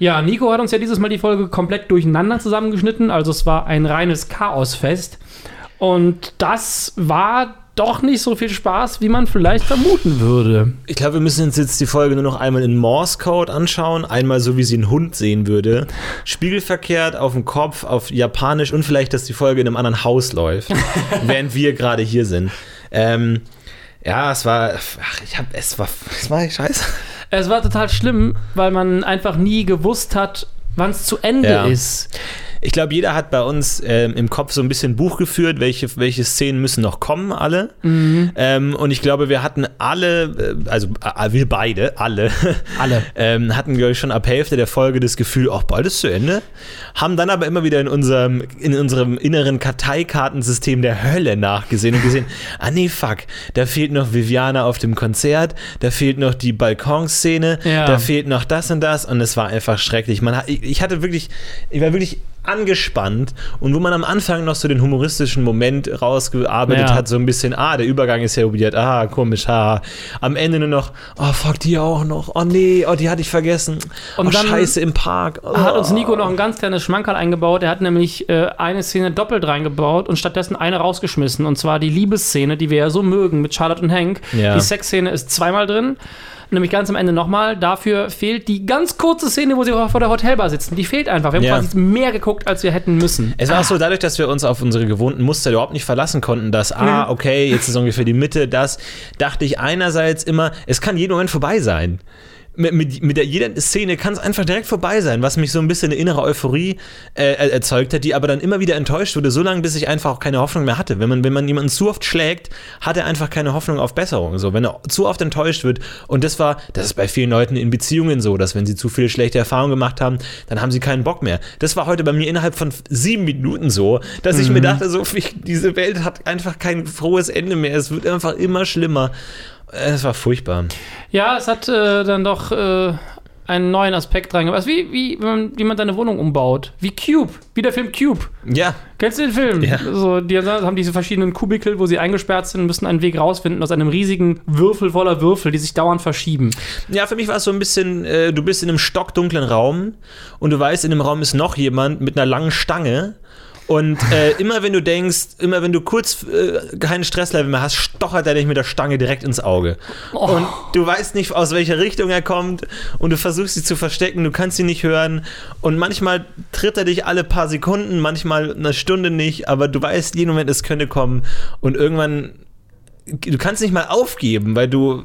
Ja, Nico hat uns ja dieses Mal die Folge komplett durcheinander zusammengeschnitten. Also es war ein reines Chaosfest. Und das war doch nicht so viel Spaß, wie man vielleicht vermuten würde. Ich glaube, wir müssen uns jetzt die Folge nur noch einmal in Morse Code anschauen. Einmal so, wie sie einen Hund sehen würde. Spiegelverkehrt auf dem Kopf, auf Japanisch und vielleicht, dass die Folge in einem anderen Haus läuft, während wir gerade hier sind. Ähm, ja, es war, ach, ich hab, es war, es war scheiße. Es war total schlimm, weil man einfach nie gewusst hat, wann es zu Ende Ja. ist. Ich glaube, jeder hat bei uns ähm, im Kopf so ein bisschen Buch geführt, welche, welche Szenen müssen noch kommen, alle. Ähm, und ich glaube, wir hatten alle, äh, also äh, wir beide, alle, Alle. ähm, hatten, glaube ich, schon ab Hälfte der Folge das Gefühl, auch bald ist zu Ende. Haben dann aber immer wieder in unserem, in unserem inneren Karteikartensystem der Hölle nachgesehen und gesehen, ah nee, fuck, da fehlt noch Viviana auf dem Konzert, da fehlt noch die Balkonszene, Ja. da fehlt noch das und das und es war einfach schrecklich. Man ich, ich hatte wirklich, ich war wirklich angespannt und wo man am Anfang noch so den humoristischen Moment rausgearbeitet Ja. hat, so ein bisschen, ah, der Übergang ist ja weird, ah, komisch, ah. Am Ende nur noch, oh, fuck, die auch noch, oh nee, oh, die hatte ich vergessen, Und oh, dann scheiße, im Park. Oh. Hat uns Nico noch ein ganz kleines Schmankerl eingebaut. Er hat nämlich äh, eine Szene doppelt reingebaut und stattdessen eine rausgeschmissen. Und zwar die Liebesszene, die wir ja so mögen mit Charlotte und Hank. Ja. Die Sexszene ist zweimal drin. Nämlich ganz am Ende nochmal. Dafür fehlt die ganz kurze Szene, wo sie vor der Hotelbar sitzen. Die fehlt einfach. Wir haben Ja. quasi mehr geguckt, als wir hätten müssen. Es war auch so, dadurch, dass wir uns auf unsere gewohnten Muster überhaupt nicht verlassen konnten, dass, ah, okay, jetzt ist ungefähr die Mitte, das, dachte ich einerseits immer, es kann jeden Moment vorbei sein. Mit, mit, mit der, jeder Szene kann es einfach direkt vorbei sein, was mich so ein bisschen eine innere Euphorie äh, er- erzeugt hat, die aber dann immer wieder enttäuscht wurde, so lange, bis ich einfach auch keine Hoffnung mehr hatte. Wenn man, wenn man jemanden zu oft schlägt, hat er einfach keine Hoffnung auf Besserung. So, wenn er zu oft enttäuscht wird, und das war, das ist bei vielen Leuten in Beziehungen so, dass wenn sie zu viele schlechte Erfahrungen gemacht haben, dann haben sie keinen Bock mehr. Das war heute bei mir innerhalb von sieben Minuten so, dass ich mir dachte, so, ich, diese Welt hat einfach kein frohes Ende mehr. Es wird einfach immer schlimmer. Es war furchtbar. Ja, es hat äh, dann doch äh, einen neuen Aspekt reingebracht. Wie, wie, wenn man, wie man seine Wohnung umbaut. Wie Cube. Wie der Film Cube. Ja, Kennst du den Film? Ja. So, die haben diese verschiedenen Kubikel, wo sie eingesperrt sind und müssen einen Weg rausfinden aus einem riesigen Würfel voller Würfel, die sich dauernd verschieben. Ja, für mich war es so ein bisschen, äh, du bist in einem stockdunklen Raum und du weißt, in dem Raum ist noch jemand mit einer langen Stange. Und äh, immer wenn du denkst, immer wenn du kurz äh, keinen Stresslevel mehr hast, stochert er dich mit der Stange direkt ins Auge. Oh. Und du weißt nicht, aus welcher Richtung er kommt und du versuchst sie zu verstecken, du kannst sie nicht hören. Und manchmal tritt er dich alle paar Sekunden, manchmal eine Stunde nicht, aber du weißt, jeden Moment, es könnte kommen. Und irgendwann, du kannst nicht mal aufgeben, weil du,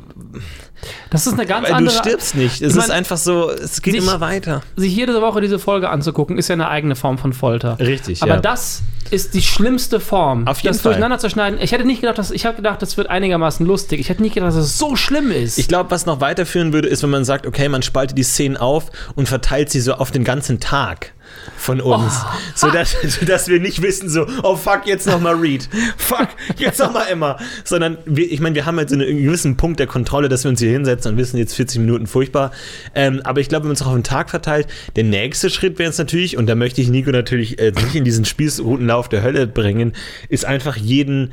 Das ist eine ganz weil du andere. stirbst nicht. Es Ich mein, ist einfach so, es geht sich- immer weiter. Sich jede Woche diese Folge anzugucken, ist ja eine eigene Form von Folter. Richtig, Aber ja. das ist die schlimmste Form. Auf jeden das Fall. durcheinander zu schneiden. Ich hätte nicht gedacht, dass ich habe gedacht, das wird einigermaßen lustig. Ich hätte nicht gedacht, dass es so schlimm ist. Ich glaube, was noch weiterführen würde, ist, wenn man sagt, okay, man spaltet die Szenen auf und verteilt sie so auf den ganzen Tag von uns. Oh. Sodass, sodass wir nicht wissen, so, oh fuck, jetzt nochmal Reed. Fuck, jetzt nochmal Emma. Sondern, wir, ich meine, wir haben halt so einen gewissen Punkt der Kontrolle, dass wir uns hier hinsetzen und wissen, jetzt 40 Minuten furchtbar. Ähm, aber ich glaube, wenn man es auch auf den Tag verteilt, der nächste Schritt wäre es natürlich, und da möchte ich Nico natürlich äh, nicht in diesen Spießrutenlauf der Hölle bringen, ist einfach jeden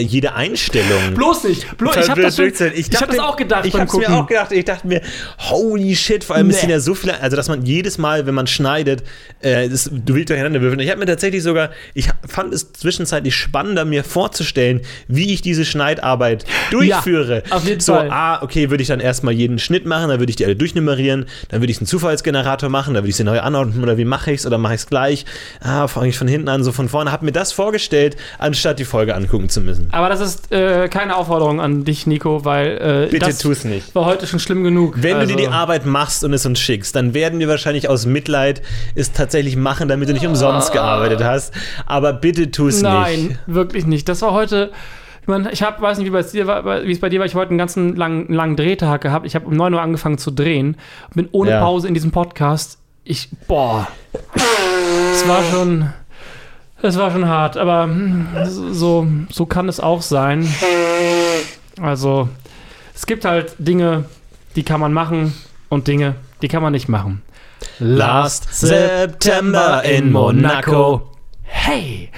jede Einstellung bloß nicht. Bloß, ich habe das, schon- durchzählen. ich hab das auch gedacht Ich hab's mir auch gedacht. Ich dachte mir, holy shit, vor allem es Nee. sind ja so viele, also dass man jedes Mal, wenn man schneidet, äh, das wild durcheinander würfeln. Ich habe mir tatsächlich sogar, ich fand es zwischenzeitlich spannender, mir vorzustellen, wie ich diese Schneidarbeit durchführe. auf jeden so, Fall. ah, okay, würde ich dann erstmal jeden Schnitt machen, dann würde ich die alle durchnummerieren, dann würde ich einen Zufallsgenerator machen, dann würde ich sie neu anordnen oder wie mache ich es oder mache ich es gleich? Ah, fange ich von hinten an, so von vorne. Habe mir das vorgestellt, anstatt die Folge angucken zu müssen. Aber das ist äh, keine Aufforderung an dich, Nico, weil äh, Bitte das tu's nicht. war heute schon schlimm genug. Wenn also, du dir die Arbeit machst und es uns schickst, dann werden wir wahrscheinlich aus Mitleid es tatsächlich machen, damit du nicht umsonst gearbeitet hast. Aber bitte tu es Nein, nicht. wirklich nicht. Das war heute. Ich, mein, ich hab, weiß nicht, wie bei dir war, wie es bei dir war. Ich habe heute einen ganzen langen, langen Drehtag gehabt. Ich habe um 9 Uhr angefangen zu drehen. Bin ohne Ja. Pause in diesem Podcast. Ich, boah. Es war schon. Es war schon hart, aber hm, so, so kann es auch sein. Also, es gibt halt Dinge, die kann man machen und Dinge, die kann man nicht machen. Last September in Monaco. Hey,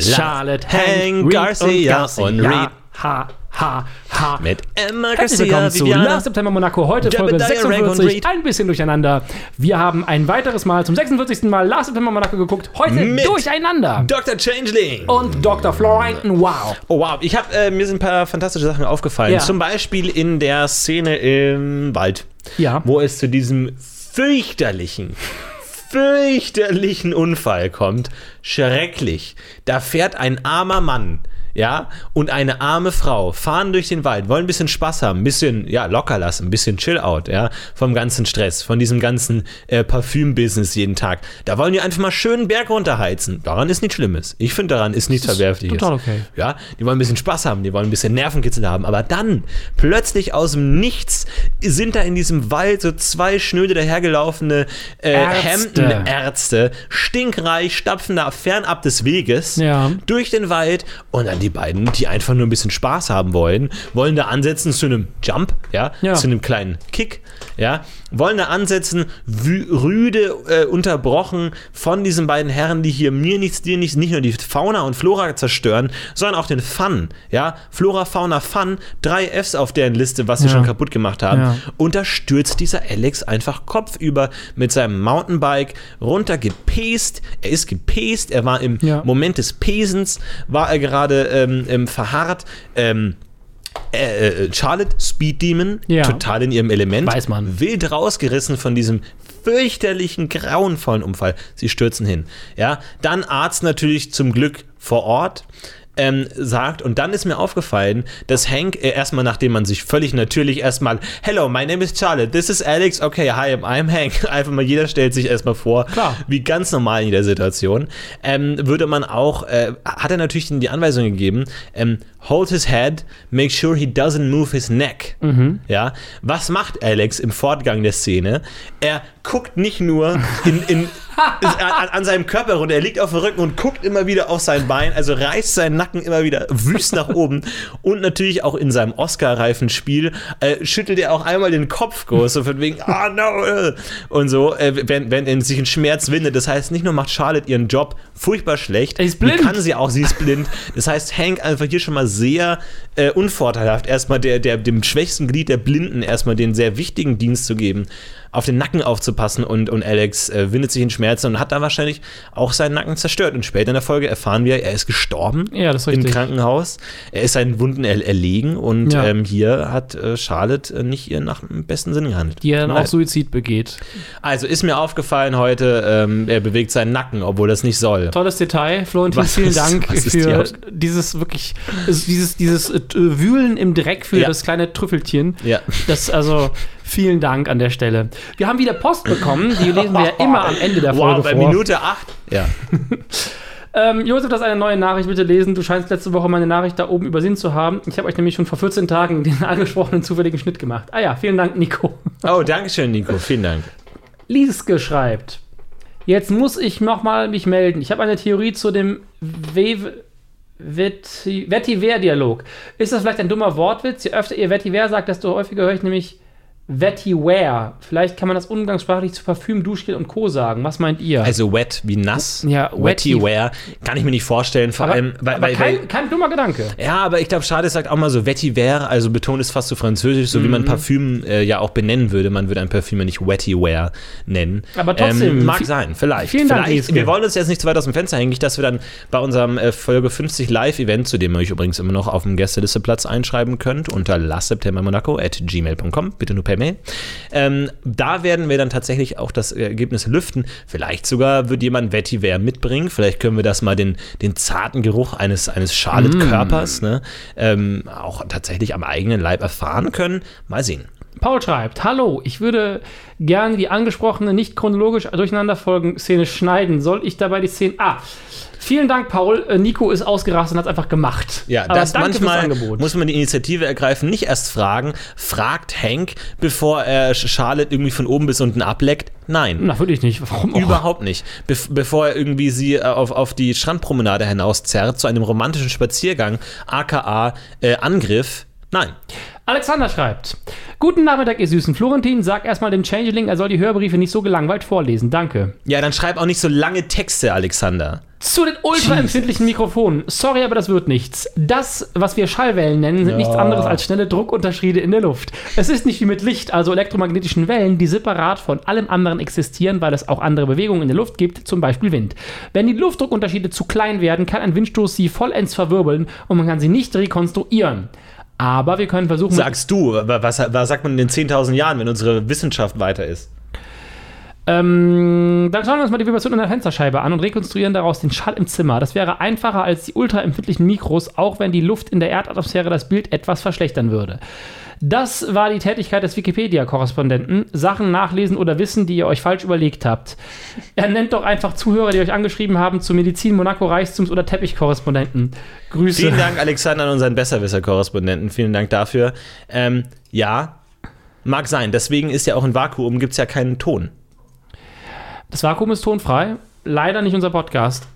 Charlotte, Hank Garcia und Reed. Ha, ha, ha. Mit Emma Herzlich willkommen zu. Last September Monaco. Heute Folge Jebediah Rank und 46. Reed. Ein bisschen durcheinander. Wir haben ein weiteres Mal zum 46. Mal Last September Monaco geguckt. Heute Mit durcheinander. Dr. Changeling. Und Dr. Florine, wow. Oh wow, ich hab, äh, mir sind ein paar fantastische Sachen aufgefallen. Ja. Zum Beispiel in der Szene im Wald, Ja. wo es zu diesem fürchterlichen, fürchterlichen Unfall kommt. Schrecklich. Da fährt ein armer Mann. Ja, und eine arme Frau fahren durch den Wald, wollen ein bisschen Spaß haben, ein bisschen, ja, locker lassen, ein bisschen chill out, ja, vom ganzen Stress, von diesem ganzen äh, Parfüm-Business jeden Tag. Da wollen die einfach mal schön einen Berg runterheizen. Daran ist nichts Schlimmes. Ich finde, daran ist nichts Verwerfliches. total okay. Ja, die wollen ein bisschen Spaß haben, die wollen ein bisschen Nervenkitzel haben. Aber dann, plötzlich aus dem Nichts, sind da in diesem Wald so zwei schnöde dahergelaufene äh, Ärzte. Hemdenärzte, stinkreich, stapfen da fernab des Weges Ja. durch den Wald. Und dann die beiden, die einfach nur ein bisschen Spaß haben wollen, wollen da ansetzen zu einem Jump, ja, Ja. zu einem kleinen Kick, ja, wollen da ansetzen, rüde äh, unterbrochen von diesen beiden Herren, die hier mir nichts, dir nichts, nicht nur die Fauna und Flora zerstören, sondern auch den Fun, ja, Flora, Fauna, Fun, drei Fs auf deren Liste, was sie Ja. schon kaputt gemacht haben. Ja. Und da stürzt dieser Alex einfach kopfüber mit seinem Mountainbike runter gepest. Er ist gepest, er war im. Moment des Pesens, war er gerade ähm, ähm, verharrt. Ähm, äh, äh, Charlotte, Speed Demon, Ja. total in ihrem Element. Weiß man. Wild rausgerissen von diesem fürchterlichen, grauenvollen Unfall. Sie stürzen hin. Ja, dann Arzt natürlich zum Glück vor Ort. Ähm, sagt, und dann ist mir aufgefallen, dass Hank äh, erstmal, nachdem man sich völlig natürlich erstmal, Hello, my name is Charlotte, this is Alex, okay, hi, I'm Hank. Einfach mal jeder stellt sich erstmal vor, Klar. wie ganz normal in jeder Situation. Ähm, würde man auch, äh, hat er natürlich die Anweisung gegeben, ähm, hold his head, make sure he doesn't move his neck. Ja, was macht Alex im Fortgang der Szene? Er guckt nicht nur in, in, an, an seinem Körper runter, er liegt auf dem Rücken und guckt immer wieder auf sein Bein, also reißt seinen Nacken immer wieder wüst nach oben und natürlich auch in seinem Oscar-reifen Spiel äh, schüttelt er auch einmal den Kopf groß, so von wegen, ah no, äh, und so, äh, wenn, wenn er sich in Schmerz windet. Das heißt, nicht nur macht Charlotte ihren Job furchtbar schlecht, Er ist blind. kann sie auch, sie ist blind. Das heißt, Hank einfach hier schon mal sehr äh, unvorteilhaft, erstmal der, der, dem schwächsten Glied der Blinden erstmal den sehr wichtigen Dienst zu geben, auf den Nacken aufzupassen und, und Alex äh, windet sich in Schmerzen und hat da wahrscheinlich auch seinen Nacken zerstört. Und später in der Folge erfahren wir, er ist gestorben Ja, ist im. Krankenhaus. Er ist seinen Wunden er erlegen und Ja. ähm, hier hat äh, Charlotte äh, nicht ihr nach dem besten Sinn gehandelt. Die er dann mir auch. Suizid begeht. Also ist mir aufgefallen heute, ähm, er bewegt seinen Nacken, obwohl das nicht soll. Tolles Detail, Florentin, Was vielen ist- Dank die für Aus- dieses wirklich, dieses, dieses äh, Wühlen im Dreck für Ja. das kleine Trüffelchen. Ja. Das, also, vielen Dank an der Stelle. Wir haben wieder Post bekommen, die lesen wir ja immer am Ende der Folge Wow, bei vor. Minute 8. Ja. Ähm, Josef, das ist eine neue Nachricht, bitte lesen. Du scheinst letzte Woche meine Nachricht da oben übersehen zu haben. Ich habe euch nämlich schon vor 14 Tagen den angesprochenen zufälligen Schnitt gemacht. Ah ja, vielen Dank, Nico. Oh, danke schön, Nico. Vielen Dank. Lieske schreibt, jetzt muss ich nochmal mich melden. Ich habe eine Theorie zu dem Vetiver-Dialog. Ist das vielleicht ein dummer Wortwitz? Je öfter ihr Vetiver sagt, desto häufiger höre ich nämlich Vetiver. Vielleicht kann man das umgangssprachlich zu Parfüm, Duschgel und Co. sagen. Was meint ihr? Also wet wie nass. Ja, Wetty wetty. wear. Kann ich mir nicht vorstellen. Vor aber, allem, weil, aber weil, kein, weil kein dummer Gedanke. ja, aber ich glaube, Schade sagt auch mal so Vetiver, also betont es fast so französisch, so wie Mhm. man Parfüm äh, ja auch benennen würde. Man würde ein Parfüm ja nicht Wetty wear nennen. Aber trotzdem, Ähm, mag sein, vielleicht. vielen Dank, vielleicht. Wir wollen uns jetzt nicht zu weit aus dem Fenster hängen, nicht, dass wir dann bei unserem äh, Folge 50 Live-Event, zu dem ihr euch übrigens immer noch auf dem Gästelisteplatz einschreiben könnt, unter lastseptembermonaco at gmail.com, bitte nur per Mail. Ähm, da werden wir dann tatsächlich auch das Ergebnis lüften. Vielleicht sogar wird jemand Vetiver mitbringen. Vielleicht können wir das mal den, den zarten Geruch eines, eines Charlotte-Körpers ne, ähm, auch tatsächlich am eigenen Leib erfahren können. Mal sehen. Paul schreibt, hallo, ich würde gerne die angesprochene nicht chronologisch durcheinanderfolgende Szene schneiden. Soll ich dabei die Szene... Ah, vielen Dank, Paul. Äh, Nico ist ausgerastet und hat es einfach gemacht. Ja, Aber das manchmal Angebot. muss man die Initiative ergreifen, nicht erst fragen, fragt Hank, bevor er Charlotte irgendwie von oben bis unten ableckt. Nein. Na, würde ich nicht. Warum auch? Überhaupt nicht. Bef bevor er irgendwie sie äh, auf, auf die Strandpromenade hinauszerrt, zu einem romantischen Spaziergang, aka äh, Angriff. Nein. Alexander schreibt, guten Nachmittag, ihr süßen Florentin. Sag erstmal dem Changeling, er soll die Hörbriefe nicht so gelangweilt vorlesen. Danke. Ja, dann schreib auch nicht so lange Texte, Alexander. Zu den ultraempfindlichen Mikrofonen. Sorry, aber das wird nichts. Das, was wir Schallwellen nennen, sind Ja. nichts anderes als schnelle Druckunterschiede in der Luft. Es ist nicht wie mit Licht, also elektromagnetischen Wellen, die separat von allem anderen existieren, weil es auch andere Bewegungen in der Luft gibt, zum Beispiel Wind. Wenn die Luftdruckunterschiede zu klein werden, kann ein Windstoß sie vollends verwirbeln und man kann sie nicht rekonstruieren. Aber wir können versuchen, Sagst du, wa- was, was sagt man in den 10.000 Jahren, wenn unsere Wissenschaft weiter ist? Ähm, dann schauen wir uns mal die Vibration in der Fensterscheibe an und rekonstruieren daraus den Schall im Zimmer. Das wäre einfacher als die ultraempfindlichen Mikros, auch wenn die Luft in der Erdatmosphäre das Bild etwas verschlechtern würde. Das war die Tätigkeit des Wikipedia-Korrespondenten. Sachen nachlesen oder wissen, die ihr euch falsch überlegt habt. Er nennt doch einfach Zuhörer, die euch angeschrieben haben zu Medizin, Monaco, Reichstums oder Teppichkorrespondenten. Grüße. Vielen Dank, Alexander, an unseren Besserwisser-Korrespondenten. Vielen Dank dafür. Ähm, ja, mag sein. Deswegen ist ja auch in Vakuum gibt es ja keinen Ton. Das Vakuum ist tonfrei. Leider nicht unser Podcast.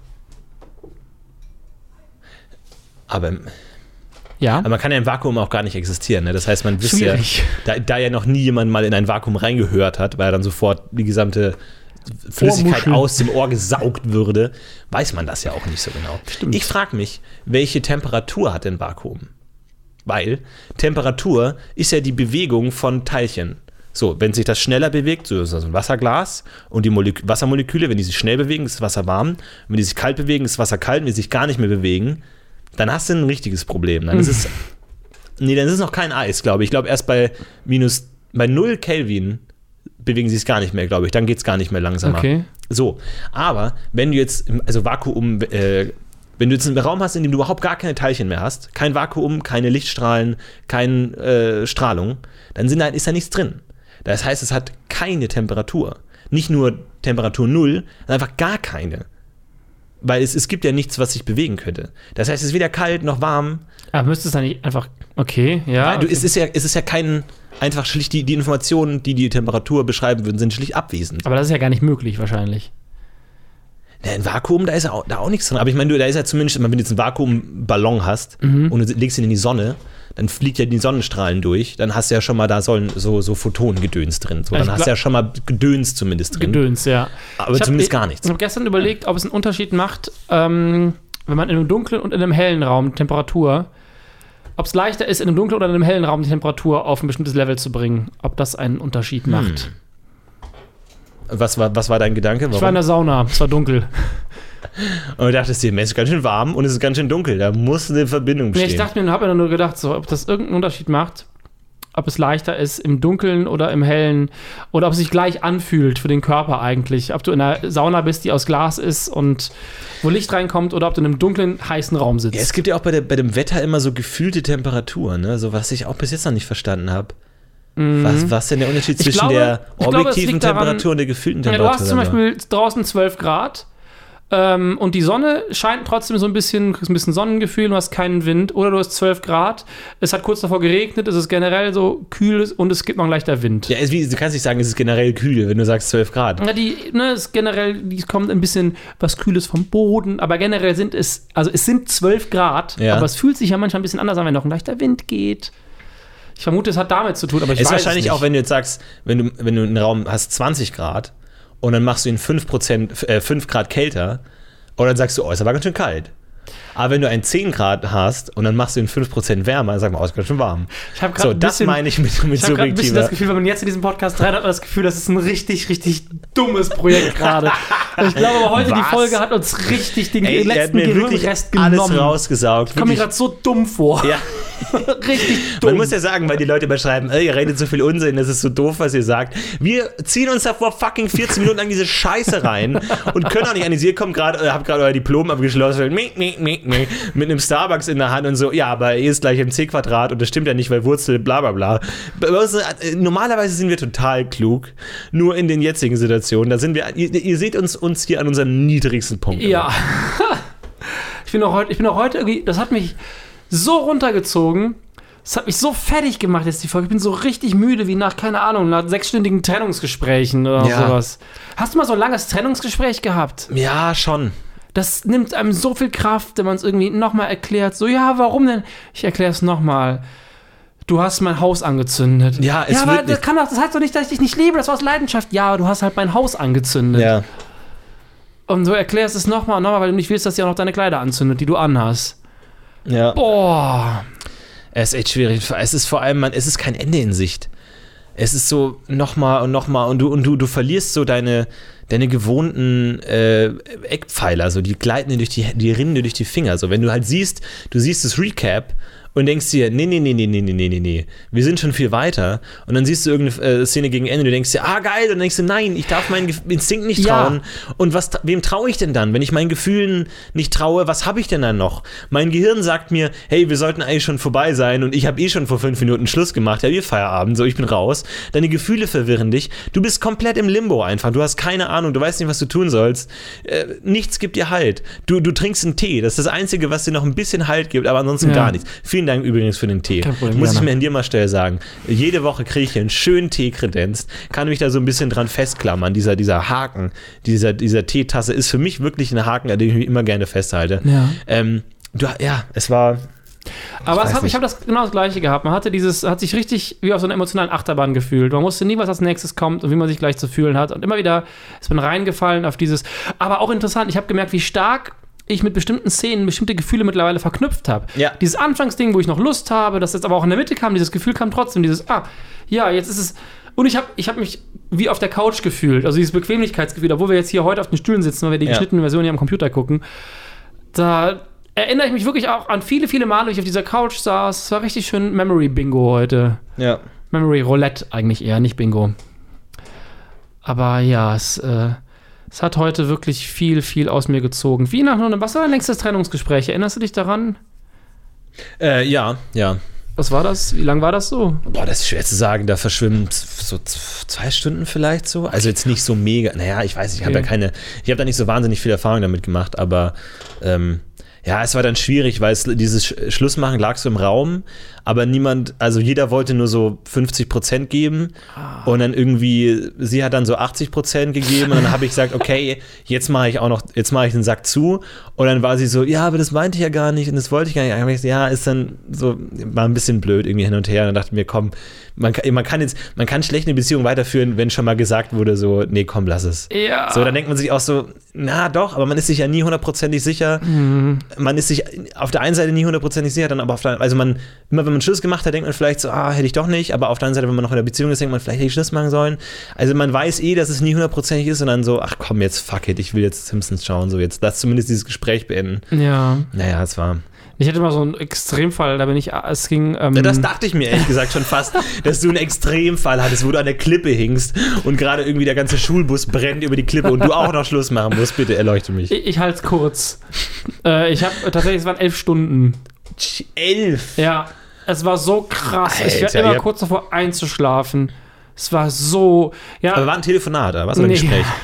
Aber, Ja. aber man kann ja im Vakuum auch gar nicht existieren. Ne? Das heißt, man wisst ja, da, da ja noch nie jemand mal in ein Vakuum reingehört hat, weil er dann sofort die gesamte Flüssigkeit Ohrmuschel. aus dem Ohr gesaugt würde, weiß man das ja auch nicht so genau. Ich frage mich, welche Temperatur hat denn Vakuum? Weil Temperatur ist ja die Bewegung von Teilchen. So, wenn sich das schneller bewegt, so ist das ein Wasserglas und die Molek Wassermoleküle, wenn die sich schnell bewegen, ist das Wasser warm. Wenn die sich kalt bewegen, ist das Wasser kalt. Wenn die sich gar nicht mehr bewegen, dann hast du ein richtiges Problem. Dann ist es, nee, dann ist es noch kein Eis, glaube ich. Ich glaube, erst bei minus, bei 0 Kelvin bewegen sie es gar nicht mehr, glaube ich. Dann geht es gar nicht mehr langsamer. Okay. So, aber wenn du jetzt, also Vakuum, äh, wenn du jetzt einen Raum hast, in dem du überhaupt gar keine Teilchen mehr hast, kein Vakuum, keine Lichtstrahlen, keine äh, Strahlung, dann sind da, ist da nichts drin. Das heißt, es hat keine Temperatur. Nicht nur Temperatur null, sondern einfach gar keine. Weil es, es gibt ja nichts, was sich bewegen könnte. Das heißt, es ist weder kalt noch warm. Aber müsste es dann nicht einfach. Okay, ja. Du, okay. es, ist ja, es ist ja kein, einfach schlicht, die, die Informationen, die die Temperatur beschreiben würden, sind schlicht abwesend. Aber das ist ja gar nicht möglich, wahrscheinlich. Ja, ein Vakuum, da ist ja auch, da auch nichts drin. Aber ich meine, da ist ja zumindest, wenn du jetzt einen Vakuumballon hast Mhm. und du legst ihn in die Sonne, dann fliegt ja die Sonnenstrahlen durch, dann hast du ja schon mal da sollen so, so Photongedöns drin. So, dann ich hast du ja schon mal Gedöns zumindest drin. Gedöns, ja. Aber Ich hab- zumindest ich- gar nichts. Ich habe gestern überlegt, ob es einen Unterschied macht, ähm, wenn man in einem dunklen und in einem hellen Raum Temperatur, ob es leichter ist, in einem dunklen oder in einem hellen Raum die Temperatur auf ein bestimmtes Level zu bringen, ob das einen Unterschied Hm. macht. Was war, was war dein Gedanke? Ich war in Warum? der Sauna, es war dunkel. Und du dachtest dir, es ist ganz schön warm und es ist ganz schön dunkel. Da muss eine Verbindung Nee, bestehen. ich dachte mir, habe mir nur gedacht, so, ob das irgendeinen Unterschied macht, ob es leichter ist im Dunkeln oder im Hellen oder ob es sich gleich anfühlt für den Körper eigentlich. Ob du in einer Sauna bist, die aus Glas ist und wo Licht reinkommt oder ob du in einem dunklen, heißen Raum sitzt. ja, es gibt ja auch bei, der, bei dem Wetter immer so gefühlte Temperaturen, ne? so was ich auch bis jetzt noch nicht verstanden habe. Was, was ist denn der Unterschied Mhm. Ich zwischen glaube- der ich glaube, objektiven liegt daran- Temperatur und der gefühlten Ja, Temperatur? du hast zum? Beispiel draußen 12 Grad ähm, und die Sonne scheint trotzdem so ein bisschen, kriegst ein bisschen Sonnengefühl, du hast keinen Wind oder du hast 12 Grad, es hat kurz davor geregnet, es ist generell so kühl und es gibt noch ein leichter Wind. Ja, es, wie, du kannst nicht sagen, es ist generell kühl, wenn du sagst 12 Grad. Ja, die, ne, ist generell, die kommt ein bisschen was Kühles vom Boden, aber generell sind es, also es sind 12 Grad, Ja. aber es fühlt sich ja manchmal ein bisschen anders an, wenn noch ein leichter Wind geht. Ich vermute, es hat damit zu tun, aber ich Es ist weiß wahrscheinlich es nicht. auch, wenn du jetzt sagst, wenn du, wenn du einen Raum hast 20 Grad und dann machst du ihn 5%, äh, 5 Grad kälter und dann sagst du, oh, ist aber ganz schön kalt. Aber wenn du einen 10 Grad hast und dann machst du ihn 5% wärmer, dann sag mal, oh, ist ganz schön warm. Ich habe So, gerade ein das bisschen, meine ich mit, mit ich ein bisschen das. Gefühl, wenn man jetzt in diesem Podcast rein hat, das Gefühl, das ist ein richtig, richtig dummes Projekt gerade. Ich glaube aber heute, die Was? Folge hat uns richtig den Ey, letzten mir wirklich alles genommen. rausgesaugt. Ich komme mir gerade so dumm vor. Ja. richtig dumm. Man muss ja sagen, weil die Leute überschreiben, ey, ihr redet so viel Unsinn, das ist so doof, was ihr sagt. Wir ziehen uns da vor fucking 14 Minuten lang diese Scheiße rein und können auch nicht analysieren. Ihr kommt gerade, äh, habt gerade euer Diplom abgeschlossen, mit, mit, mit, mit, mit einem Starbucks in der Hand und so, ja, aber E ist gleich im C-Quadrat und das stimmt ja nicht, weil Wurzel, bla bla bla. Äh, Normalerweise sind wir total klug, nur in den jetzigen Situationen, da sind wir, ihr, ihr seht uns, uns hier an unserem niedrigsten Punkt. Ja. ich bin auch heute, ich bin auch heute irgendwie, das hat mich so runtergezogen. Das hat mich so fertig gemacht jetzt die Folge. Ich bin so richtig müde, wie nach, keine Ahnung, nach sechsstündigen Trennungsgesprächen oder Ja. sowas. Hast du mal so ein langes Trennungsgespräch gehabt? Ja, schon. Das nimmt einem so viel Kraft, wenn man es irgendwie nochmal erklärt. So, ja, warum denn? Ich erkläre es nochmal. Du hast mein Haus angezündet. Ja, es ja, aber das, kann doch, das heißt doch nicht, dass ich dich nicht liebe. Das war aus Leidenschaft. Ja, du hast halt mein Haus angezündet. Ja. Und du erklärst es nochmal und nochmal, weil du nicht willst, dass sie auch noch deine Kleider anzündet, die du anhast. Ja. Boah. Es ist echt schwierig. Es ist vor allem, man, es ist kein Ende in Sicht. Es ist so nochmal und nochmal und du, und du, du verlierst so deine, deine gewohnten äh, Eckpfeiler, so die gleiten dir durch die, die rinnen durch die Finger. So, wenn du halt siehst, du siehst das Recap und denkst dir, nee, nee, nee, nee, nee, nee, nee, nee, wir sind schon viel weiter. Und dann siehst du irgendeine äh, Szene gegen Ende und du denkst dir, ah, geil, und dann denkst du, nein, ich darf meinen Instinkt nicht trauen. Ja. Und was, wem traue ich denn dann? Wenn ich meinen Gefühlen nicht traue, was habe ich denn dann noch? Mein Gehirn sagt mir, hey, wir sollten eigentlich schon vorbei sein und ich habe eh schon vor fünf Minuten Schluss gemacht, ja, wir Feierabend, so, ich bin raus. Deine Gefühle verwirren dich. Du bist komplett im Limbo einfach. Du hast keine Ahnung, du weißt nicht, was du tun sollst. Äh, nichts gibt dir Halt. Du, du trinkst einen Tee, das ist das Einzige, was dir noch ein bisschen Halt gibt, aber ansonsten ja. gar nichts. Vielen Dank übrigens für den Tee. Problem, Muss ich mir an dir mal schnell sagen. Jede Woche kriege ich hier einen schönen Tee kredenzt, kann mich da so ein bisschen dran festklammern. Dieser, dieser Haken, dieser, dieser Teetasse ist für mich wirklich ein Haken, an dem ich mich immer gerne festhalte. Ja, ähm, du, ja es war. Aber hab, ich habe das genau das gleiche gehabt. Man hatte dieses, hat sich richtig wie auf so einer emotionalen Achterbahn gefühlt. Man wusste nie, was als nächstes kommt und wie man sich gleich zu fühlen hat. Und immer wieder ist man reingefallen auf dieses. Aber auch interessant, ich habe gemerkt, wie stark ich mit bestimmten Szenen bestimmte Gefühle mittlerweile verknüpft habe. Ja. Dieses Anfangsding, wo ich noch Lust habe, das jetzt aber auch in der Mitte kam, dieses Gefühl kam trotzdem, dieses, ah, ja, jetzt ist es. Und ich habe ich hab mich wie auf der Couch gefühlt, also dieses Bequemlichkeitsgefühl, obwohl wir jetzt hier heute auf den Stühlen sitzen, weil wir die ja. geschnittene Version hier am Computer gucken. Da erinnere ich mich wirklich auch an viele, viele Male, wie ich auf dieser Couch saß. Es war richtig schön Memory Bingo heute. Ja. Memory Roulette eigentlich eher, nicht Bingo. Aber ja, es. Äh, es hat heute wirklich viel, viel aus mir gezogen. Wie nach einem, was war dein längstes Trennungsgespräch? Erinnerst du dich daran? Äh, ja, ja. Was war das? Wie lang war das so? Boah, das ist schwer zu sagen. Da verschwimmen so zwei Stunden vielleicht so. Also jetzt nicht so mega. Naja, ich weiß, ich okay. habe ja keine. Ich habe da nicht so wahnsinnig viel Erfahrung damit gemacht, aber ähm, ja, es war dann schwierig, weil es, dieses Schlussmachen lag so im Raum, aber niemand, also jeder wollte nur so 50 Prozent geben ah. und dann irgendwie, sie hat dann so 80 Prozent gegeben und dann habe ich gesagt, okay, jetzt mache ich auch noch, jetzt mache ich den Sack zu und dann war sie so, ja, aber das meinte ich ja gar nicht und das wollte ich gar nicht. Ich gesagt, ja, ist dann so, war ein bisschen blöd irgendwie hin und her und dann dachte ich mir, komm, man kann, man kann jetzt, man kann schlecht eine Beziehung weiterführen, wenn schon mal gesagt wurde, so, nee, komm, lass es. Ja. So, dann denkt man sich auch so, na doch, aber man ist sich ja nie hundertprozentig sicher. Mhm. Man ist sich auf der einen Seite nie hundertprozentig sicher, dann aber auf der also man, immer wenn man Schluss gemacht hat, denkt man vielleicht so, ah, hätte ich doch nicht, aber auf der anderen Seite, wenn man noch in der Beziehung ist, denkt man, vielleicht hätte ich Schluss machen sollen. Also man weiß eh, dass es nie hundertprozentig ist und dann so, ach komm, jetzt fuck it, ich will jetzt Simpsons schauen, so jetzt lass zumindest dieses Gespräch beenden. Ja. Naja, es war. Ich hatte mal so einen Extremfall, da bin ich, es ging. Ähm das dachte ich mir ehrlich gesagt schon fast, dass du einen Extremfall hattest, wo du an der Klippe hingst und gerade irgendwie der ganze Schulbus brennt über die Klippe und du auch noch Schluss machen musst. Bitte erleuchte mich. Ich, ich halte es kurz. äh, ich habe tatsächlich, es waren elf Stunden. Elf? Ja. Es war so krass. Alter, ich war immer kurz davor einzuschlafen. Es war so. Ja. Aber war ein Telefonat, oder was? Oder ein nee. Gespräch?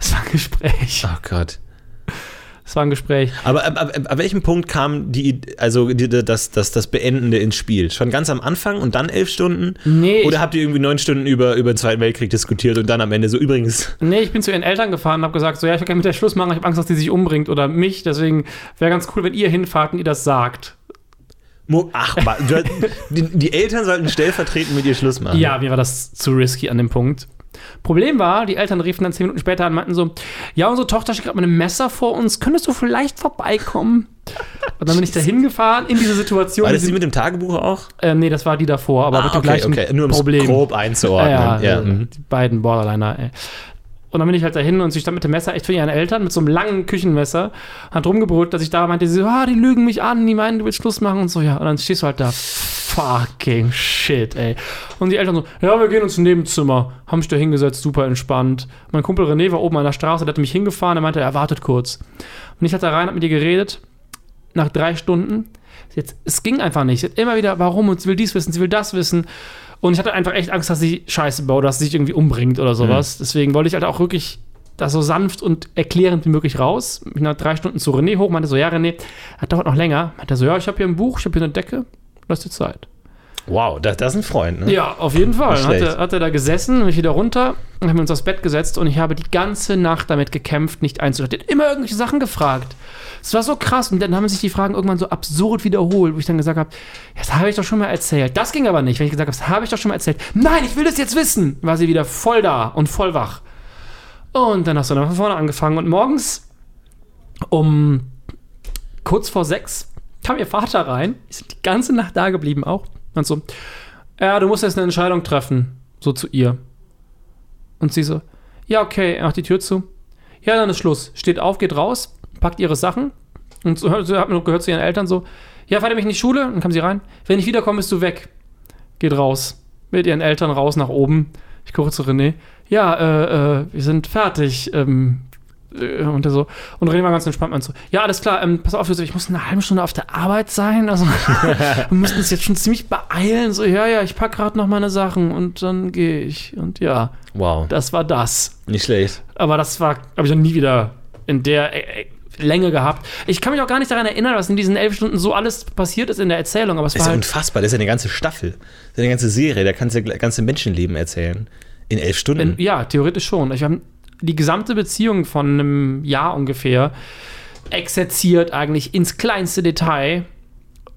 Es war ein Gespräch. Oh Gott. Es war ein Gespräch. Aber ab, ab, ab welchem Punkt kam die, also die, das, das, das Beendende ins Spiel? Schon ganz am Anfang und dann elf Stunden? Nee. Oder habt ihr irgendwie neun Stunden über, über den Zweiten Weltkrieg diskutiert und dann am Ende so übrigens? Nee, ich bin zu ihren Eltern gefahren und habe gesagt, so ja, ich will gerne mit der Schluss machen, ich habe Angst, dass die sich umbringt oder mich, deswegen wäre ganz cool, wenn ihr hinfahrt und ihr das sagt. Ach, die, die, Eltern sollten stellvertretend mit ihr Schluss machen. Ja, mir war das zu risky an dem Punkt. Problem war, die Eltern riefen dann zehn Minuten später an und meinten so: Ja, unsere Tochter steht gerade mit einem Messer vor uns, könntest du vielleicht vorbeikommen? Und dann bin ich da hingefahren in diese Situation. War das die mit dem Tagebuch auch? Ähm, nee, das war die davor, aber ah, mit dem okay, gleichen okay. Nur um Problem. grob einzuordnen. Ja, ja, ja. Mhm. die beiden Borderliner, ey. Und dann bin ich halt dahin und sie stand mit dem Messer echt für ihren Eltern mit so einem langen Küchenmesser, hat rumgebrüllt, dass ich da meinte, sie so, ah, die lügen mich an, die meinen, du willst Schluss machen und so, ja. Und dann stehst du halt da, fucking shit, ey. Und die Eltern so, ja, wir gehen ins Nebenzimmer. Haben sich da hingesetzt, super entspannt. Mein Kumpel René war oben an der Straße, der hatte mich hingefahren, er meinte, er wartet kurz. Und ich hatte rein, hab mit ihr geredet, nach drei Stunden. Jetzt, es ging einfach nicht. Hat immer wieder, warum? Und sie will dies wissen, sie will das wissen. Und ich hatte einfach echt Angst, dass sie Scheiße baut, dass sie sich irgendwie umbringt oder sowas. Mhm. Deswegen wollte ich halt auch wirklich da so sanft und erklärend wie möglich raus. Ich bin nach drei Stunden zu René hoch, meinte so, ja, René, hat dauert noch länger. Meinte so, ja, ich habe hier ein Buch, ich habe hier eine Decke, lass dir Zeit. Wow, das, das ist ein Freund, ne? Ja, auf jeden Fall. Hat er, hat er da gesessen, mich wieder runter, haben wir uns aufs Bett gesetzt und ich habe die ganze Nacht damit gekämpft, nicht einzuschlafen. Er hat immer irgendwelche Sachen gefragt. Es war so krass. Und dann haben sich die Fragen irgendwann so absurd wiederholt, wo ich dann gesagt habe, das habe ich doch schon mal erzählt. Das ging aber nicht, wenn ich gesagt habe, das habe ich doch schon mal erzählt. Nein, ich will das jetzt wissen. War sie wieder voll da und voll wach. Und dann hast du dann von vorne angefangen. Und morgens um kurz vor sechs kam ihr Vater rein. Ist die ganze Nacht da geblieben auch. Und so, ja, du musst jetzt eine Entscheidung treffen. So zu ihr. Und sie so, ja, okay, er macht die Tür zu. Ja, dann ist Schluss. Steht auf, geht raus, packt ihre Sachen. Und so, hat man noch gehört zu ihren Eltern so, ja, fahrt ihr mich in die Schule? Dann kam sie rein. Wenn ich wiederkomme, bist du weg. Geht raus. Mit ihren Eltern raus nach oben. Ich gucke zu René. Ja, äh, äh, wir sind fertig. Ähm, äh, und er so. Und René war ganz entspannt und so, ja, alles klar, ähm, pass auf, ich muss eine halbe Stunde auf der Arbeit sein. Also wir mussten uns jetzt schon ziemlich beeilen. So, ja, ja, ich packe gerade noch meine Sachen und dann gehe ich. Und ja, Wow. das war das. Nicht schlecht. Aber das war, habe ich noch nie wieder in der äh, äh, Länge gehabt. Ich kann mich auch gar nicht daran erinnern, was in diesen elf Stunden so alles passiert ist in der Erzählung. Aber es Das ist war ja halt, unfassbar. Das ist ja eine ganze Staffel. Das ist ja eine ganze Serie. Da kannst du ganze Menschenleben erzählen. In elf Stunden. in, ja, theoretisch schon. Ich habe die gesamte Beziehung von einem Jahr ungefähr exerziert eigentlich ins kleinste Detail.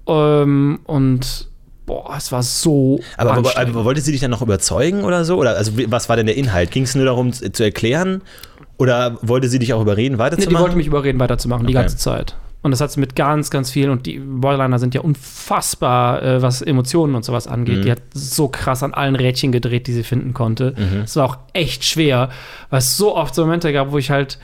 Ähm, und boah, es war so. aber, aber, aber wollte sie dich dann noch überzeugen oder so? Oder also was war denn der Inhalt? Ging es nur darum z- zu erklären? Oder wollte sie dich auch überreden, Nee, die weiterzumachen? wollte mich überreden, weiterzumachen, die Okay. ganze Zeit. Und das hat sie mit ganz, ganz viel. Und die Borderliner sind ja unfassbar, äh, was Emotionen und sowas angeht. Mhm. Die hat so krass an allen Rädchen gedreht, die sie finden konnte. Mhm. Es war auch echt schwer, weil es so oft so Momente gab, wo ich halt,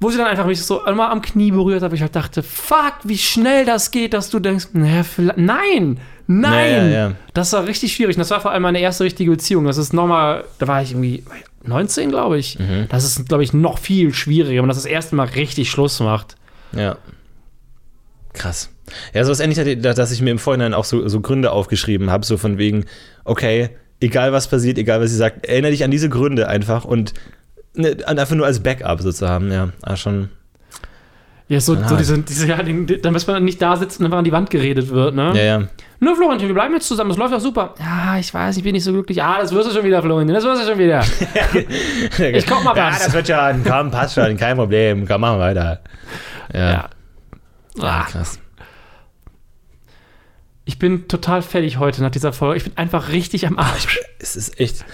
wo sie dann einfach mich so einmal am Knie berührt hat, wo ich halt dachte, fuck, wie schnell das geht, dass du denkst, naja, vielleicht, nein, nein. Ja, ja. Das war richtig schwierig. Und das war vor allem meine erste richtige Beziehung. Das ist nochmal, da war ich irgendwie 19, glaube ich. Mhm. Das ist, glaube ich, noch viel schwieriger, wenn man das das erste Mal richtig Schluss macht. Ja. Krass. Ja, so ist ähnlich, dass ich mir im Vorhinein auch so, so Gründe aufgeschrieben habe, so von wegen, okay, egal was passiert, egal was sie sagt, erinnere dich an diese Gründe einfach und ne, einfach nur als Backup sozusagen, ja, ah, schon. Ja, so, Ah. so diese, diese, ja, dann, dass man nicht da sitzt und einfach an die Wand geredet wird, ne? Ja, ja. Nur Florentin, wir bleiben jetzt zusammen, das läuft doch super. Ja, ich weiß, ich bin nicht so glücklich. Ah, das wirst du schon wieder, Florentin, das wirst du schon wieder. Ich koch mal Ja, was. das wird schon, komm, passt schon, kein Problem, komm, machen wir weiter. Ja, Ja. Ah, krass. ich bin total fertig heute nach dieser Folge. Ich bin einfach richtig am Arsch. Es ist echt.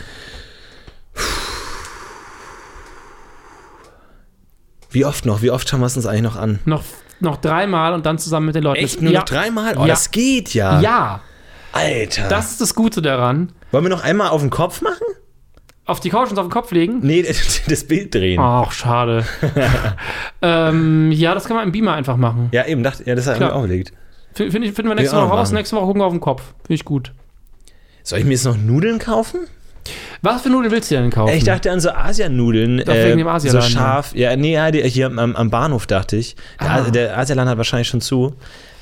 Wie oft noch? Wie oft schauen wir es uns eigentlich noch an? Noch, noch dreimal und dann zusammen mit den Leuten. Echt? Nur ja. noch dreimal? Oh, Ja. das geht ja. Ja, Alter. das ist das Gute daran. Wollen wir noch einmal auf den Kopf machen? Auf die Couch und auf den Kopf legen. Nee, das Bild drehen. Ach, schade. ähm, ja, das kann man im Beamer einfach machen. Ja, eben, dachte, ja, das hat mir auch überlegt. Find finden wir nächste Woche raus. machen. Nächste Woche gucken wir auf den Kopf. Finde ich gut. Soll ich mir jetzt noch Nudeln kaufen? Was für Nudeln willst du denn kaufen? Ich dachte an so Asianudeln. Wegen dem so Asialaden, scharf. Ja, nee, ja, die- hier am, am Bahnhof dachte ich. Der, Ah. der Asialaden hat wahrscheinlich schon zu.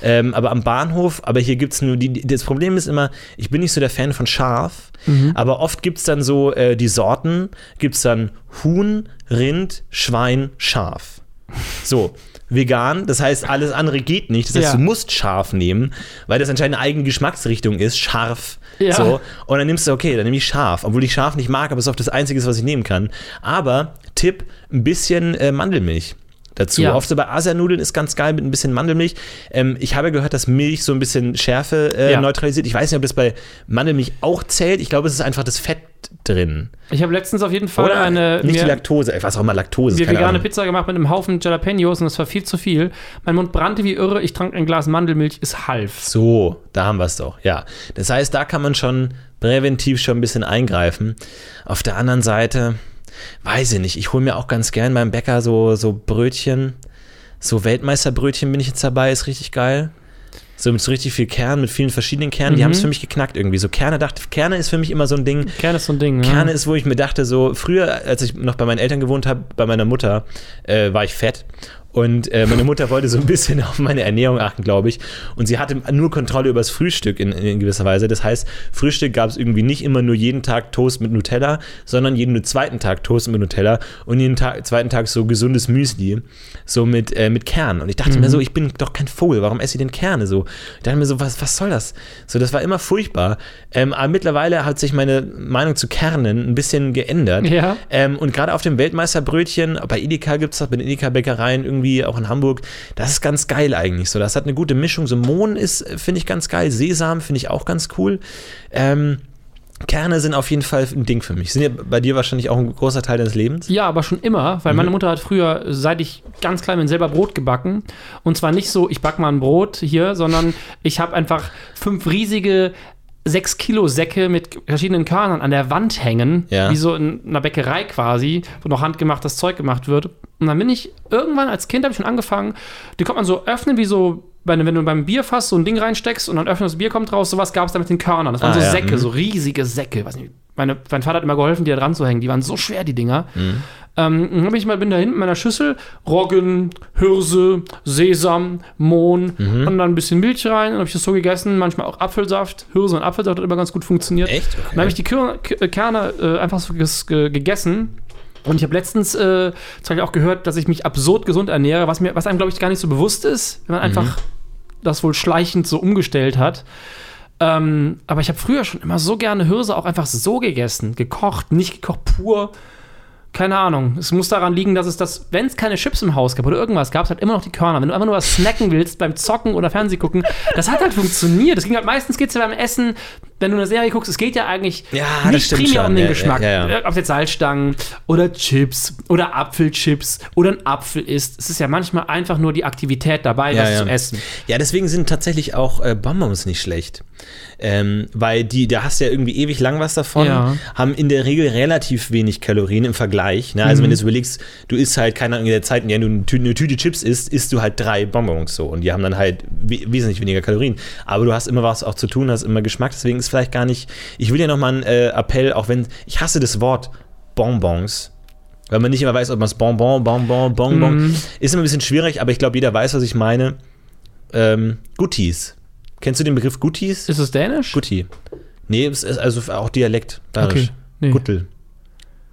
Ähm, aber am Bahnhof, aber hier gibt es nur die, das Problem ist immer, ich bin nicht so der Fan von scharf, Mhm. aber oft gibt es dann so äh, die Sorten, gibt es dann Huhn, Rind, Schwein, Schaf. So, vegan, das heißt, alles andere geht nicht. Das heißt, Ja. du musst scharf nehmen, weil das anscheinend eine eigene Geschmacksrichtung ist, scharf. Ja. So. Und dann nimmst du, okay, dann nehme ich scharf, obwohl ich scharf nicht mag, aber es ist auch das Einzige, was ich nehmen kann. Aber Tipp, ein bisschen äh, Mandelmilch dazu. Ja. Oft so bei Asianudeln ist ganz geil mit ein bisschen Mandelmilch. Ähm, ich habe gehört, dass Milch so ein bisschen Schärfe äh, Ja. neutralisiert. Ich weiß nicht, ob das bei Mandelmilch auch zählt. Ich glaube, es ist einfach das Fett drin. Ich habe letztens auf jeden Fall Oder eine nicht die Laktose. Ich weiß auch immer Laktose. ist, keine vegane Ahnung. Pizza gemacht mit einem Haufen Jalapenos und das war viel zu viel. Mein Mund brannte wie irre. Ich trank ein Glas Mandelmilch. Es half. So, da haben wir es doch. Ja. Das heißt, da kann man schon präventiv schon ein bisschen eingreifen. Auf der anderen Seite, weiß ich nicht, ich hole mir auch ganz gern beim Bäcker so, so Brötchen. So Weltmeisterbrötchen bin ich jetzt dabei, ist richtig geil. So mit so richtig viel Kern, mit vielen verschiedenen Kernen. Die Mhm. haben es für mich geknackt irgendwie. So Kerne dachte, Kerne ist für mich immer so ein Ding. Kern ist so ein Ding. Kerne ja. ist, wo ich mir dachte, so früher, als ich noch bei meinen Eltern gewohnt habe, bei meiner Mutter, äh, war ich fett. Und äh, meine Mutter wollte so ein bisschen auf meine Ernährung achten, glaube ich. Und sie hatte nur Kontrolle über das Frühstück in, in gewisser Weise. Das heißt, Frühstück gab es irgendwie nicht immer nur jeden Tag Toast mit Nutella, sondern jeden zweiten Tag Toast mit Nutella und jeden Tag, zweiten Tag so gesundes Müsli, so mit, äh, mit Kern. Und ich dachte mir so, ich bin doch kein Vogel, warum esse ich denn Kerne so? Ich dachte mir so, was, was soll das? So, das war immer furchtbar. Ähm, aber mittlerweile hat sich meine Meinung zu Kernen ein bisschen geändert. Ja. Ähm, und gerade auf dem Weltmeisterbrötchen, bei Edeka gibt es das, bei den Edeka-Bäckereien irgendwie, auch in Hamburg, das ist ganz geil eigentlich. So, das hat eine gute Mischung. So Mohn ist, finde ich, ganz geil. Sesam finde ich auch ganz cool. Ähm, Kerne sind auf jeden Fall ein Ding für mich. Sind ja bei dir wahrscheinlich auch ein großer Teil deines Lebens. Ja, aber schon immer, weil meine Mutter hat früher, seit ich ganz klein bin, selber Brot gebacken. Und zwar nicht so, ich back mal ein Brot hier, sondern ich habe einfach fünf riesige 6 Kilo Säcke mit verschiedenen Körnern an der Wand hängen, Ja. wie so in einer Bäckerei quasi, wo noch handgemachtes Zeug gemacht wird. Und dann bin ich irgendwann als Kind habe ich schon angefangen, die konnte man so öffnen, wie so bei, wenn du beim Bierfass so ein Ding reinsteckst und dann öffnet das Bier kommt raus, sowas gab es da mit den Körnern. Das waren Ah, so ja, Säcke, mhm. so riesige Säcke. Weiß nicht, meine, mein Vater hat immer geholfen, die da dran zu hängen. Die waren so schwer, die Dinger. Mhm. Ähm, dann ich mal, bin da hinten in meiner Schüssel Roggen, Hirse, Sesam, Mohn Mhm. und dann ein bisschen Milch rein. Dann habe ich das so gegessen, manchmal auch Apfelsaft. Hirse und Apfelsaft hat immer ganz gut funktioniert. Echt? Dann habe ich die Kür K- Kerne äh, einfach so ges ge gegessen. Und ich habe letztens äh, zum Beispiel auch gehört, dass ich mich absurd gesund ernähre, was, mir, was einem, glaube ich, gar nicht so bewusst ist, wenn man einfach das wohl schleichend so umgestellt hat. Ähm, aber ich habe früher schon immer so gerne Hirse auch einfach so gegessen, gekocht, nicht gekocht pur. Keine Ahnung. Es muss daran liegen, dass es das, wenn es keine Chips im Haus gab oder irgendwas gab, es halt immer noch die Körner. Wenn du einfach nur was snacken willst beim Zocken oder Fernseh gucken, das hat halt funktioniert. Das ging halt meistens geht's ja beim Essen, wenn du eine Serie guckst, es geht ja eigentlich Ja, nicht primär schon. um den Ja, Geschmack. ja, Ob es jetzt Salzstangen oder Chips oder Apfelchips oder ein Apfel ist. Es ist ja manchmal einfach nur die Aktivität dabei, das zu essen. Ja, deswegen sind tatsächlich auch äh, Bonbons nicht schlecht. Ähm, weil die, da hast du ja irgendwie ewig lang was davon, haben in der Regel relativ wenig Kalorien im Vergleich. Ne? Also wenn du jetzt überlegst, du isst halt, keine Ahnung, in der Zeit, in der du eine Tü- eine Tüte Chips isst, isst du halt drei Bonbons so und die haben dann halt we wesentlich weniger Kalorien. Aber du hast immer was auch zu tun, hast immer Geschmack, deswegen ist vielleicht gar nicht, ich will ja nochmal einen äh, Appell, auch wenn, ich hasse das Wort Bonbons, weil man nicht immer weiß, ob man es Bonbon, Bonbon, Bonbon, Mhm. ist immer ein bisschen schwierig, aber ich glaube, jeder weiß, was ich meine. Ähm, Guttis. Kennst du den Begriff Guttis? Ist es dänisch? Gutti. Nee, es ist also auch Dialekt. Bayerisch. Okay. Nee. Guttel.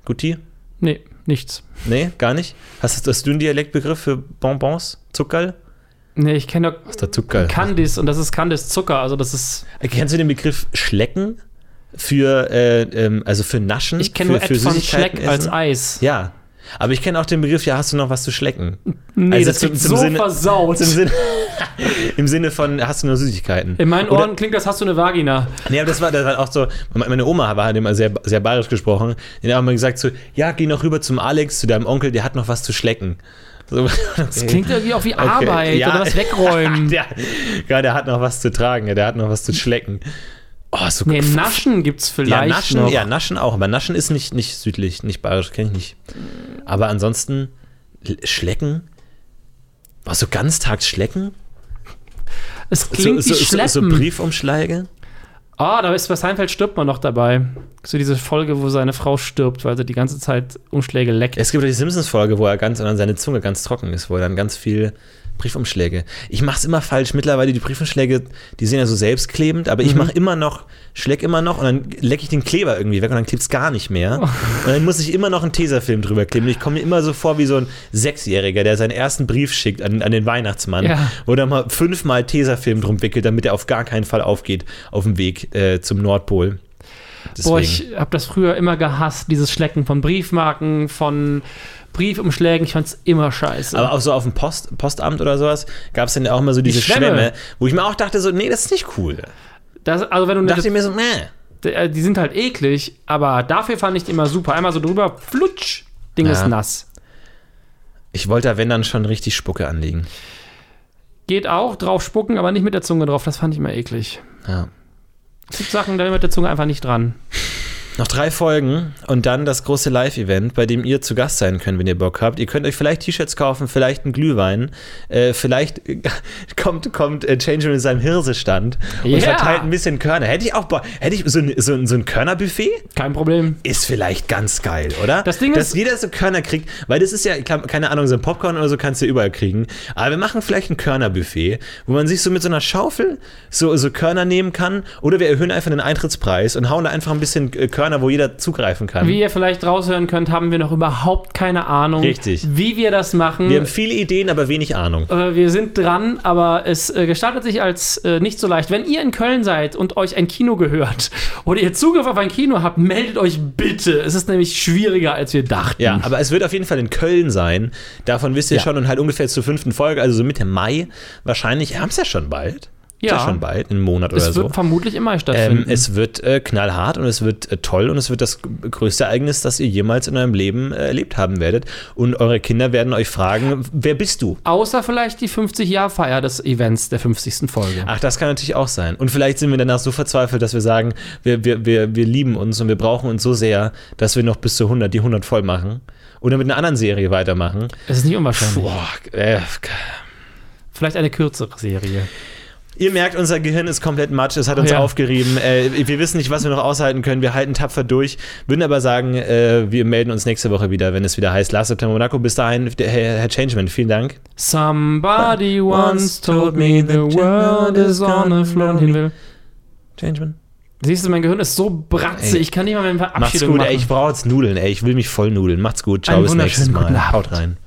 Gutti? Nee, nichts. Nee, gar nicht. Hast, hast du einen Dialektbegriff für Bonbons? Zuckerl? Nee, ich kenne doch ist der Zuckerl? Candice und das ist Candice Zucker. Also das ist. Kennst du den Begriff Schlecken? Für, äh, ähm, also für Naschen? Ich kenne nur Ed von Schleck als essen? Eis. Ja. Aber ich kenne auch den Begriff, ja, hast du noch was zu schlecken? Nee, Also das zum- so Sinne- versaut. Im Sinne, Im Sinne von, hast du nur Süßigkeiten? In meinen Oder- Ohren klingt das, hast du eine Vagina. Nee, aber das war, das war auch so, meine Oma war halt immer sehr, sehr bayerisch gesprochen. Die hat auch immer gesagt so, ja, geh noch rüber zum Alex, zu deinem Onkel, der hat noch was zu schlecken. So, Das klingt irgendwie auch wie Arbeit ja. oder was wegräumen. der, ja, der hat noch was zu tragen, ja, der hat noch was zu schlecken. Oh, so nee, Naschen gibt's ja, vielleicht Naschen, noch. ja, Naschen auch, aber Naschen ist nicht, nicht südlich, nicht bayerisch, kenne ich nicht. Aber ansonsten, Schlecken? Was, so ganztags Es klingt so, wie so, so, Schleppen. so Briefumschläge? Ah, da ist bei Seinfeld stirbt man noch dabei. So diese Folge, wo seine Frau stirbt, weil sie die ganze Zeit Umschläge leckt. Es gibt die Simpsons-Folge, wo er ganz und dann seine Zunge ganz trocken ist, wo er dann ganz viel Briefumschläge. Ich mache es immer falsch. Mittlerweile die Briefumschläge, die sind ja so selbstklebend, aber ich Mhm. mache immer noch, schleck immer noch und dann lecke ich den Kleber irgendwie weg und dann klebt es gar nicht mehr. Und dann muss ich immer noch einen Tesafilm drüber kleben. Ich komme mir immer so vor wie so ein Sechsjähriger, der seinen ersten Brief schickt an, an den Weihnachtsmann, Ja. wo er mal fünfmal Tesafilm drum wickelt, damit er auf gar keinen Fall aufgeht auf dem Weg äh, zum Nordpol. Boah, Deswegen. ich habe das früher immer gehasst, dieses Schlecken von Briefmarken, von Briefumschlägen. Ich fand's immer scheiße. Aber auch so auf dem Post, Postamt oder sowas gab es dann auch immer so diese Schwämme. Schwämme, wo ich mir auch dachte, so, nee, das ist nicht cool. das, also wenn du dachte ich mir so, nee. Äh, die sind halt eklig, aber dafür fand ich die immer super. Einmal so drüber, flutsch, Ding Ja. ist nass. Ich wollte da, wenn dann schon richtig Spucke anlegen. Geht auch, drauf spucken, aber nicht mit der Zunge drauf. Das fand ich immer eklig. Ja. Es gibt Sachen, da mit der Zunge einfach nicht dran. Noch drei Folgen und dann das große Live-Event, bei dem ihr zu Gast sein könnt, wenn ihr Bock habt. Ihr könnt euch vielleicht T-Shirts kaufen, vielleicht einen Glühwein, äh, vielleicht äh, kommt, kommt äh, Change mit seinem Hirsestand und verteilt ein bisschen Körner. Hätte ich auch Bock, hätte ich so ein, so so ein Körnerbuffet? Kein Problem. Ist vielleicht ganz geil, oder? Das Ding Dass ist- jeder so Körner kriegt, weil das ist ja, keine Ahnung, so ein Popcorn oder so kannst du überall kriegen. Aber wir machen vielleicht ein Körnerbuffet, wo man sich so mit so einer Schaufel so, so Körner nehmen kann. Oder wir erhöhen einfach den Eintrittspreis und hauen da einfach ein bisschen äh, Körner, wo jeder zugreifen kann. Wie ihr vielleicht raushören könnt, haben wir noch überhaupt keine Ahnung, Richtig. wie wir das machen. wir haben viele Ideen, aber wenig Ahnung. Äh, Wir sind dran, aber es äh, gestaltet sich als äh, nicht so leicht. Wenn ihr in Köln seid und euch ein Kino gehört oder ihr Zugriff auf ein Kino habt, meldet euch bitte. Es ist nämlich schwieriger, als wir dachten. Ja, aber es wird auf jeden Fall in Köln sein. Davon wisst ihr Ja. schon und halt ungefähr zur fünften Folge, also so Mitte Mai wahrscheinlich. Wir haben es ja schon bald. Ja. schon bald, in einem Monat Es oder wird so. vermutlich im Mai Ähm, stattfinden. es wird äh, knallhart und es wird äh, toll und es wird das größte Ereignis, das ihr jemals in eurem Leben äh, erlebt haben werdet. Und eure Kinder werden euch fragen, wer bist du? Außer vielleicht die 50-Jahr-Feier des Events der 50. Folge. Ach, das kann natürlich auch sein. Und vielleicht sind wir danach so verzweifelt, dass wir sagen, wir, wir, wir, wir lieben uns und wir brauchen uns so sehr, dass wir noch bis zu 100, die 100 voll machen. Oder mit einer anderen Serie weitermachen. Es ist nicht unwahrscheinlich. Boah, äh, Vielleicht eine kürzere Serie. Ihr merkt, unser Gehirn ist komplett matsch, es hat uns Ja. aufgerieben. Äh, wir wissen nicht, was wir noch aushalten können. Wir halten tapfer durch. Würden aber sagen, äh, wir melden uns nächste Woche wieder, wenn es wieder heißt Last September Monaco. Bis dahin, Herr, Changeman, vielen Dank. Somebody once told me the world is on a will. Changeman. Siehst du, mein Gehirn ist so bratze, Ey. ich kann nicht mal mehr eine Macht's Verabschiedung gut, machen. ey, ich brauche jetzt Nudeln, ey. Ich will mich voll nudeln. Macht's gut, ciao, Einen bis nächstes Mal. Haut rein.